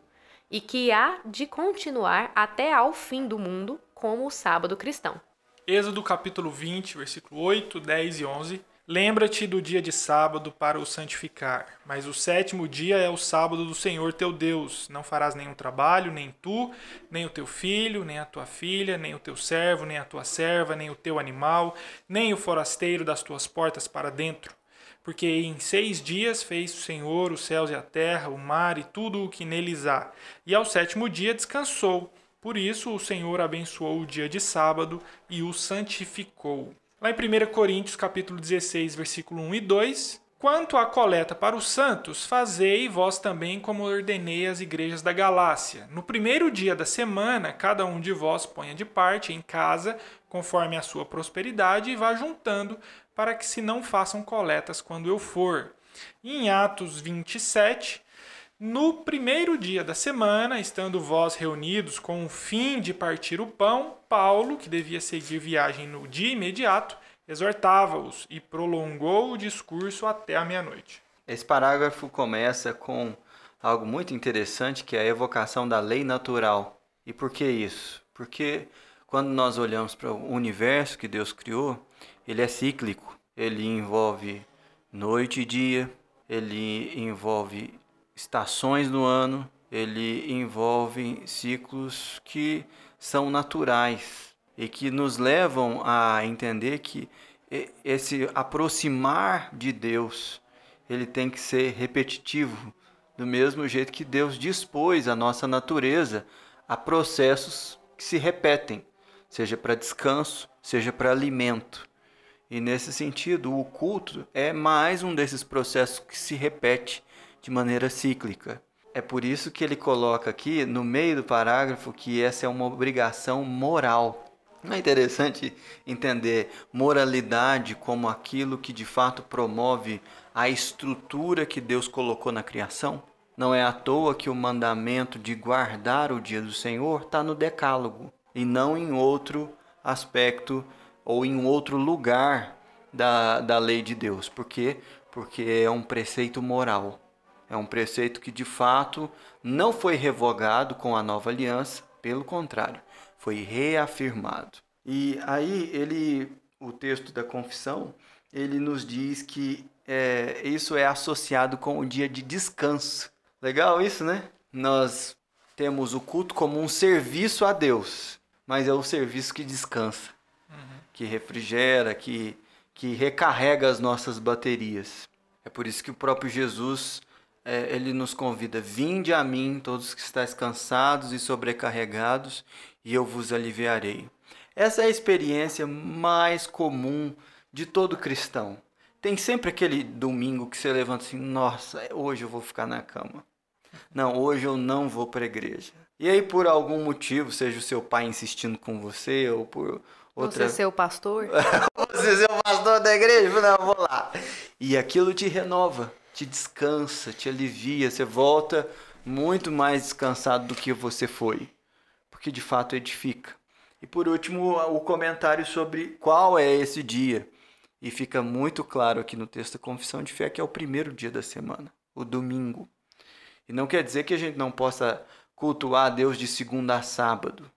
e que há de continuar até ao fim do mundo como o sábado cristão. Êxodo capítulo 20, versículo 8, 10 e 11. Lembra-te do dia de sábado para o santificar, mas o sétimo dia é o sábado do Senhor teu Deus. Não farás nenhum trabalho, nem tu, nem o teu filho, nem a tua filha, nem o teu servo, nem a tua serva, nem o teu animal, nem o forasteiro das tuas portas para dentro. Porque em seis dias fez o Senhor os céus e a terra, o mar e tudo o que neles há. E ao sétimo dia descansou. Por isso o Senhor abençoou o dia de sábado e o santificou. Lá em 1 Coríntios capítulo 16, versículo 1 e 2, Quanto à coleta para os santos, fazei vós também como ordenei as igrejas da Galácia. No primeiro dia da semana, cada um de vós ponha de parte em casa, conforme a sua prosperidade, e vá juntando, para que se não façam coletas quando eu for. Em Atos 27, no primeiro dia da semana, estando vós reunidos com o fim de partir o pão, Paulo, que devia seguir viagem no dia imediato, exortava-os e prolongou o discurso até a meia-noite. Esse parágrafo começa com algo muito interessante, que é a evocação da lei natural. E por que isso? Porque quando nós olhamos para o universo que Deus criou, ele é cíclico. Ele envolve noite e dia, ele envolve estações no ano ele envolve ciclos que são naturais e que nos levam a entender que esse aproximar de Deus, ele tem que ser repetitivo, do mesmo jeito que Deus dispôs a nossa natureza a processos que se repetem, seja para descanso, seja para alimento. E nesse sentido, o culto é mais um desses processos que se repete de maneira cíclica. É por isso que ele coloca aqui no meio do parágrafo que essa é uma obrigação moral. Não é interessante entender moralidade como aquilo que de fato promove a estrutura que Deus colocou na criação? Não é à toa que o mandamento de guardar o dia do Senhor está no Decálogo e não em outro aspecto ou em outro lugar da, da lei de Deus. Por quê? Porque é um preceito moral. É um preceito que de fato não foi revogado com a nova aliança, pelo contrário, foi reafirmado. E aí ele, o texto da confissão, ele nos diz que é, isso é associado com o dia de descanso. Legal isso, né? Nós temos o culto como um serviço a Deus, mas é o serviço que descansa, uhum. que refrigera, que, que recarrega as nossas baterias. É por isso que o próprio Jesus é, ele nos convida: Vinde a mim, todos que estáis cansados e sobrecarregados, e eu vos aliviarei. Essa é a experiência mais comum de todo cristão. Tem sempre aquele domingo que você levanta assim: Nossa, hoje eu vou ficar na cama. Não, hoje eu não vou para a igreja. E aí, por algum motivo, seja o seu pai insistindo com você, ou por outra. Você ser o pastor? você ser o pastor da igreja? Não, vou lá. E aquilo te renova te descansa, te alivia, você volta muito mais descansado do que você foi, porque de fato edifica. E por último, o comentário sobre qual é esse dia. E fica muito claro aqui no texto da Confissão de Fé que é o primeiro dia da semana, o domingo. E não quer dizer que a gente não possa cultuar a Deus de segunda a sábado,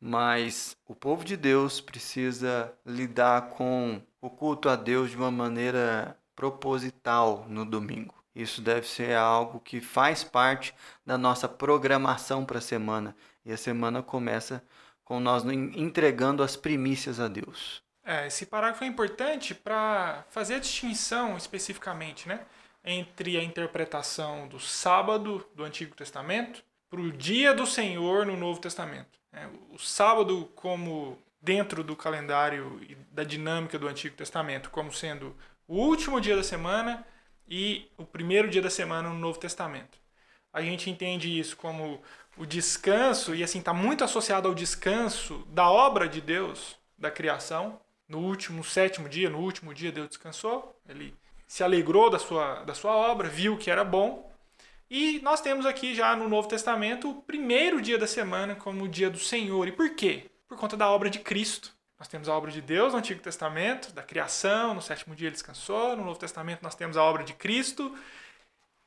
mas o povo de Deus precisa lidar com o culto a Deus de uma maneira proposital no domingo. Isso deve ser algo que faz parte da nossa programação para a semana. E a semana começa com nós entregando as primícias a Deus. É, esse parágrafo é importante para fazer a distinção especificamente né, entre a interpretação do sábado do Antigo Testamento para o dia do Senhor no Novo Testamento. É, o sábado, como dentro do calendário e da dinâmica do Antigo Testamento, como sendo o último dia da semana e o primeiro dia da semana no Novo Testamento. A gente entende isso como o descanso, e assim, está muito associado ao descanso da obra de Deus, da criação. No último, sétimo dia, no último dia, Deus descansou, ele se alegrou da sua, da sua obra, viu que era bom. E nós temos aqui já no Novo Testamento o primeiro dia da semana como o dia do Senhor. E por quê? Por conta da obra de Cristo. Nós temos a obra de Deus no Antigo Testamento, da criação, no sétimo dia ele descansou. No Novo Testamento nós temos a obra de Cristo,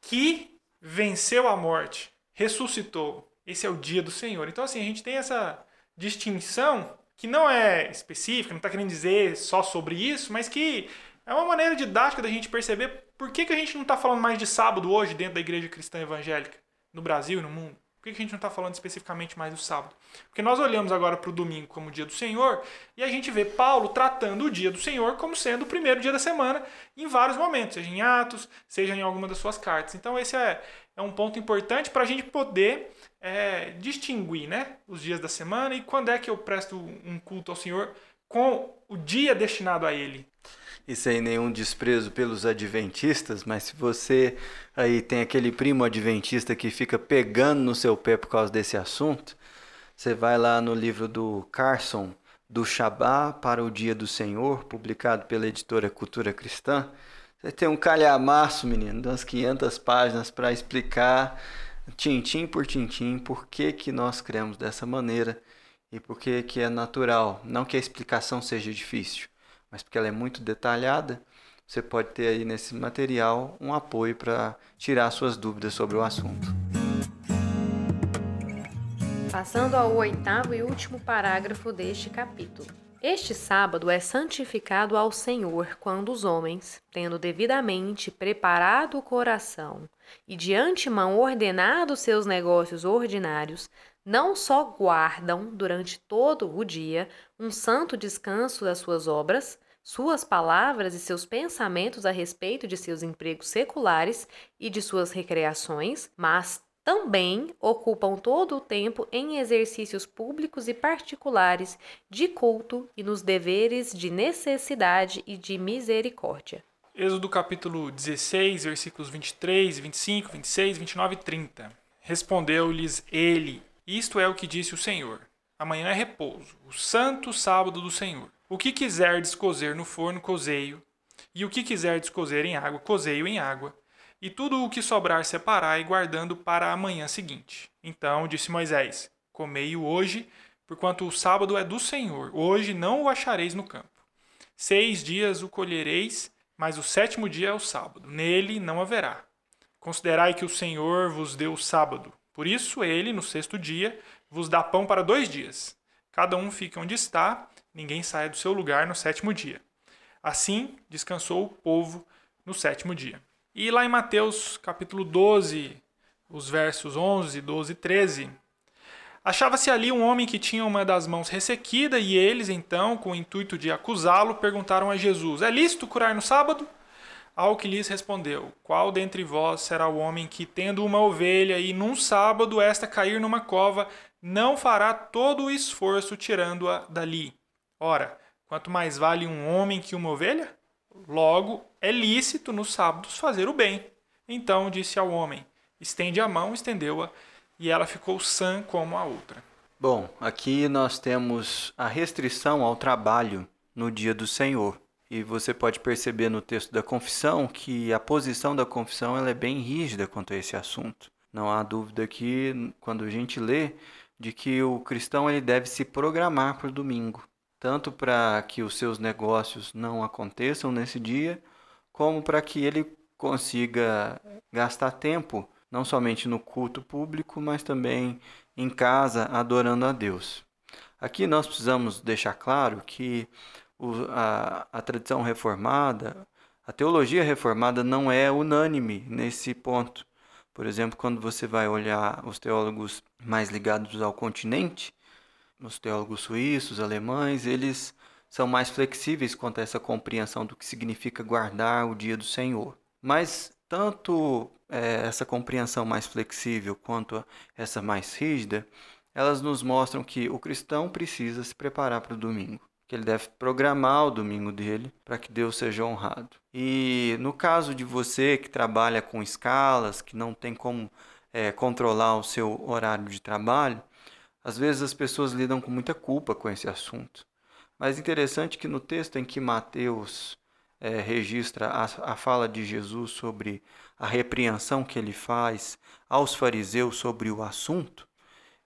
que venceu a morte, ressuscitou. Esse é o dia do Senhor. Então, assim, a gente tem essa distinção que não é específica, não está querendo dizer só sobre isso, mas que é uma maneira didática da gente perceber por que, que a gente não está falando mais de sábado hoje dentro da igreja cristã evangélica, no Brasil e no mundo. Por que a gente não está falando especificamente mais do sábado? Porque nós olhamos agora para o domingo como o dia do Senhor e a gente vê Paulo tratando o dia do Senhor como sendo o primeiro dia da semana em vários momentos, seja em Atos, seja em alguma das suas cartas. Então, esse é, é um ponto importante para a gente poder é, distinguir né, os dias da semana e quando é que eu presto um culto ao Senhor com o dia destinado a Ele e sem nenhum desprezo pelos adventistas, mas se você aí tem aquele primo adventista que fica pegando no seu pé por causa desse assunto, você vai lá no livro do Carson, do Shabá para o Dia do Senhor, publicado pela editora Cultura Cristã. Você tem um calhamaço, menino, de umas 500 páginas para explicar, tintim por tintim, por que, que nós cremos dessa maneira e por que, que é natural. Não que a explicação seja difícil, mas porque ela é muito detalhada, você pode ter aí nesse material um apoio para tirar suas dúvidas sobre o assunto. Passando ao oitavo e último parágrafo deste capítulo. Este sábado é santificado ao Senhor quando os homens, tendo devidamente preparado o coração e de antemão ordenado seus negócios ordinários, não só guardam durante todo o dia um santo descanso das suas obras, suas palavras e seus pensamentos a respeito de seus empregos seculares e de suas recreações, mas também ocupam todo o tempo em exercícios públicos e particulares de culto e nos deveres de necessidade e de misericórdia. Êxodo capítulo 16, versículos 23, 25, 26, 29 e 30. Respondeu-lhes ele: Isto é o que disse o Senhor. Amanhã é repouso, o santo sábado do Senhor. O que quiserdes cozer no forno, cozeio, e o que quiserdes cozer em água, cozeio em água e tudo o que sobrar separai, guardando para a manhã seguinte. Então disse Moisés: Comei-o hoje, porquanto o sábado é do Senhor. Hoje não o achareis no campo. Seis dias o colhereis, mas o sétimo dia é o sábado. Nele não haverá. Considerai que o Senhor vos deu o sábado. Por isso ele, no sexto dia, vos dá pão para dois dias. Cada um fica onde está, ninguém saia do seu lugar no sétimo dia. Assim descansou o povo no sétimo dia. E lá em Mateus capítulo 12, os versos 11, 12 e 13, achava-se ali um homem que tinha uma das mãos ressequida e eles, então, com o intuito de acusá-lo, perguntaram a Jesus: É lícito curar no sábado? Ao que lhes respondeu: Qual dentre vós será o homem que, tendo uma ovelha e num sábado esta cair numa cova, não fará todo o esforço tirando-a dali? Ora, quanto mais vale um homem que uma ovelha? Logo, é lícito nos sábados fazer o bem. Então disse ao homem: Estende a mão, estendeu-a, e ela ficou sã como a outra. Bom, aqui nós temos a restrição ao trabalho no dia do Senhor. E você pode perceber no texto da confissão que a posição da confissão ela é bem rígida quanto a esse assunto. Não há dúvida que, quando a gente lê, de que o cristão ele deve se programar para o domingo tanto para que os seus negócios não aconteçam nesse dia, como para que ele consiga gastar tempo não somente no culto público, mas também em casa adorando a Deus. Aqui nós precisamos deixar claro que a, a tradição reformada, a teologia reformada não é unânime nesse ponto. Por exemplo, quando você vai olhar os teólogos mais ligados ao continente, os teólogos suíços, alemães, eles são mais flexíveis quanto a essa compreensão do que significa guardar o dia do Senhor. Mas tanto é, essa compreensão mais flexível quanto essa mais rígida, elas nos mostram que o cristão precisa se preparar para o domingo, que ele deve programar o domingo dele para que Deus seja honrado. E no caso de você que trabalha com escalas, que não tem como é, controlar o seu horário de trabalho, às vezes as pessoas lidam com muita culpa com esse assunto. Mas interessante que no texto em que Mateus é, registra a, a fala de Jesus sobre a repreensão que ele faz aos fariseus sobre o assunto,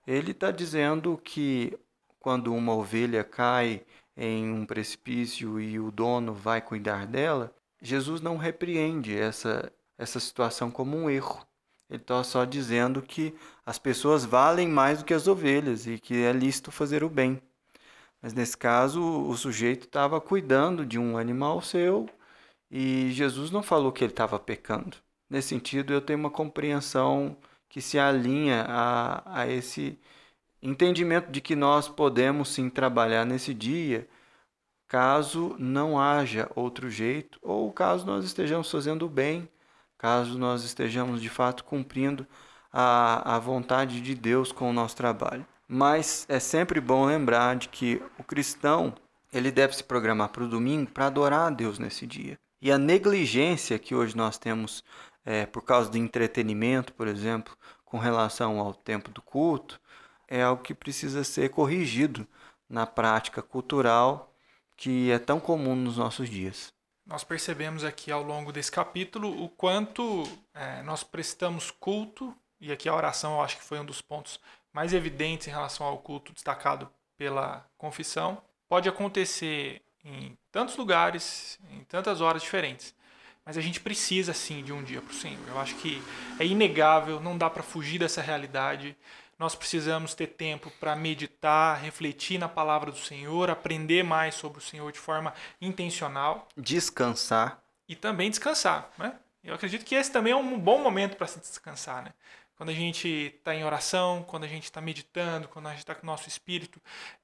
ele está dizendo que quando uma ovelha cai em um precipício e o dono vai cuidar dela, Jesus não repreende essa, essa situação como um erro. Ele está só dizendo que as pessoas valem mais do que as ovelhas e que é lícito fazer o bem. Mas nesse caso, o sujeito estava cuidando de um animal seu e Jesus não falou que ele estava pecando. Nesse sentido, eu tenho uma compreensão que se alinha a, a esse entendimento de que nós podemos sim trabalhar nesse dia, caso não haja outro jeito, ou caso nós estejamos fazendo o bem caso nós estejamos de fato cumprindo a, a vontade de Deus com o nosso trabalho. Mas é sempre bom lembrar de que o cristão ele deve se programar para o domingo para adorar a Deus nesse dia. E a negligência que hoje nós temos é, por causa do entretenimento, por exemplo, com relação ao tempo do culto, é algo que precisa ser corrigido na prática cultural que é tão comum nos nossos dias nós percebemos aqui ao longo desse capítulo o quanto é, nós prestamos culto, e aqui a oração eu acho que foi um dos pontos mais evidentes em relação ao culto destacado pela confissão. Pode acontecer em tantos lugares, em tantas horas diferentes, mas a gente precisa sim de um dia para o Senhor. Eu acho que é inegável, não dá para fugir dessa realidade nós precisamos ter tempo para meditar, refletir na palavra do Senhor, aprender mais sobre o Senhor de forma intencional. Descansar. E também descansar, né? Eu acredito que esse também é um bom momento para se descansar, né? Quando a gente está em oração, quando a gente está meditando, quando a gente está com o nosso espírito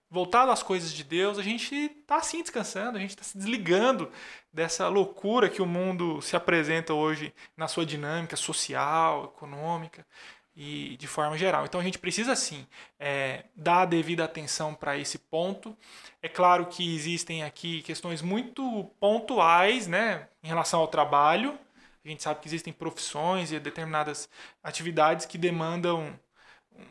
voltado às coisas de Deus, a gente está assim descansando, a gente está se desligando dessa loucura que o mundo se apresenta hoje na sua dinâmica social, econômica e de forma geral. Então a gente precisa sim é, dar a devida atenção para esse ponto. É claro que existem aqui questões muito pontuais, né, em relação ao trabalho. A gente sabe que existem profissões e determinadas atividades que demandam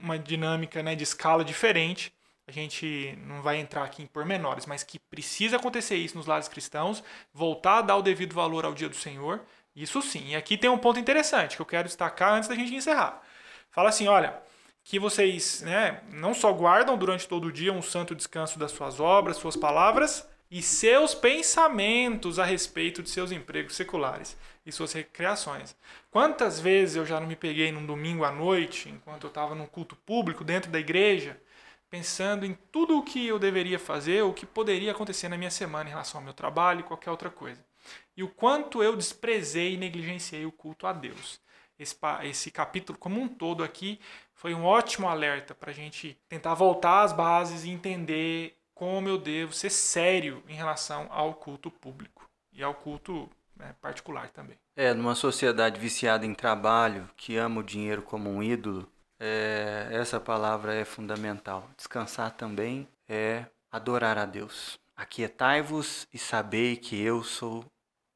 uma dinâmica né, de escala diferente. A gente não vai entrar aqui em pormenores, mas que precisa acontecer isso nos lares cristãos, voltar a dar o devido valor ao dia do Senhor. Isso sim. E aqui tem um ponto interessante que eu quero destacar antes da gente encerrar. Fala assim: olha, que vocês né, não só guardam durante todo o dia um santo descanso das suas obras, suas palavras e seus pensamentos a respeito de seus empregos seculares e suas recreações. Quantas vezes eu já não me peguei num domingo à noite, enquanto eu estava num culto público dentro da igreja, pensando em tudo o que eu deveria fazer, o que poderia acontecer na minha semana em relação ao meu trabalho e qualquer outra coisa. E o quanto eu desprezei e negligenciei o culto a Deus esse, esse capítulo como um todo aqui foi um ótimo alerta para a gente tentar voltar às bases e entender como eu devo ser sério em relação ao culto público e ao culto né, particular também. É, numa sociedade viciada em trabalho, que ama o dinheiro como um ídolo, é, essa palavra é fundamental. Descansar também é adorar a Deus. Aquietai-vos e sabei que eu sou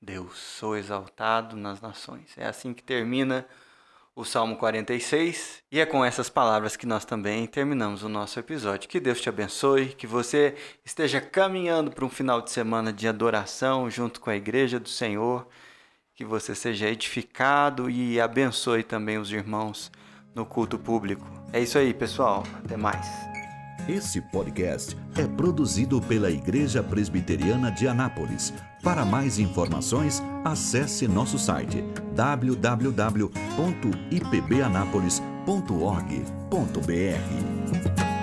Deus, sou exaltado nas nações. É assim que termina o Salmo 46, e é com essas palavras que nós também terminamos o nosso episódio. Que Deus te abençoe, que você esteja caminhando para um final de semana de adoração junto com a igreja do Senhor, que você seja edificado e abençoe também os irmãos no culto público. É isso aí, pessoal. Até mais. Esse podcast é produzido pela Igreja Presbiteriana de Anápolis. Para mais informações, acesse nosso site www.ipbanapolis.org.br.